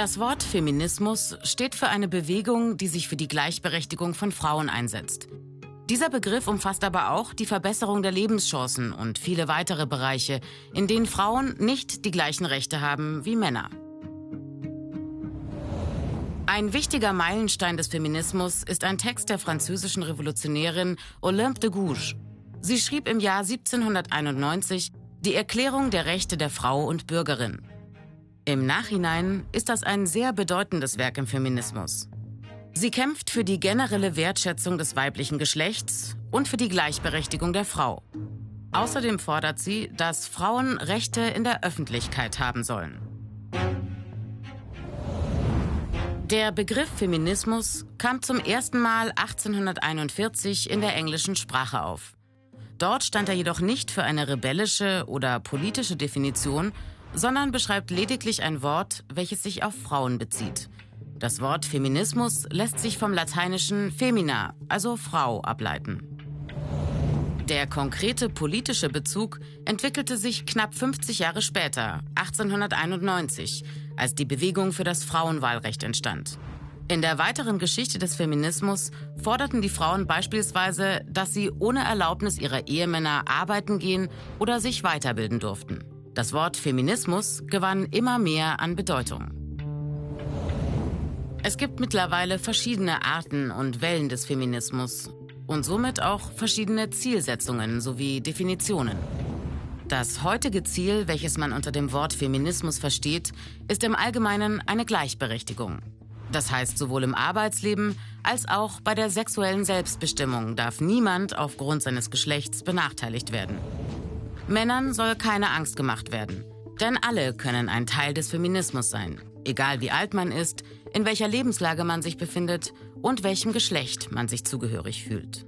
Das Wort Feminismus steht für eine Bewegung, die sich für die Gleichberechtigung von Frauen einsetzt. Dieser Begriff umfasst aber auch die Verbesserung der Lebenschancen und viele weitere Bereiche, in denen Frauen nicht die gleichen Rechte haben wie Männer. Ein wichtiger Meilenstein des Feminismus ist ein Text der französischen Revolutionärin Olympe de Gouges. Sie schrieb im Jahr 1791 die Erklärung der Rechte der Frau und Bürgerin. Im Nachhinein ist das ein sehr bedeutendes Werk im Feminismus. Sie kämpft für die generelle Wertschätzung des weiblichen Geschlechts und für die Gleichberechtigung der Frau. Außerdem fordert sie, dass Frauen Rechte in der Öffentlichkeit haben sollen. Der Begriff Feminismus kam zum ersten Mal 1841 in der englischen Sprache auf. Dort stand er jedoch nicht für eine rebellische oder politische Definition, sondern beschreibt lediglich ein Wort, welches sich auf Frauen bezieht. Das Wort Feminismus lässt sich vom lateinischen femina, also Frau, ableiten. Der konkrete politische Bezug entwickelte sich knapp 50 Jahre später, 1891, als die Bewegung für das Frauenwahlrecht entstand. In der weiteren Geschichte des Feminismus forderten die Frauen beispielsweise, dass sie ohne Erlaubnis ihrer Ehemänner arbeiten gehen oder sich weiterbilden durften. Das Wort Feminismus gewann immer mehr an Bedeutung. Es gibt mittlerweile verschiedene Arten und Wellen des Feminismus und somit auch verschiedene Zielsetzungen sowie Definitionen. Das heutige Ziel, welches man unter dem Wort Feminismus versteht, ist im Allgemeinen eine Gleichberechtigung. Das heißt, sowohl im Arbeitsleben als auch bei der sexuellen Selbstbestimmung darf niemand aufgrund seines Geschlechts benachteiligt werden. Männern soll keine Angst gemacht werden, denn alle können ein Teil des Feminismus sein, egal wie alt man ist, in welcher Lebenslage man sich befindet und welchem Geschlecht man sich zugehörig fühlt.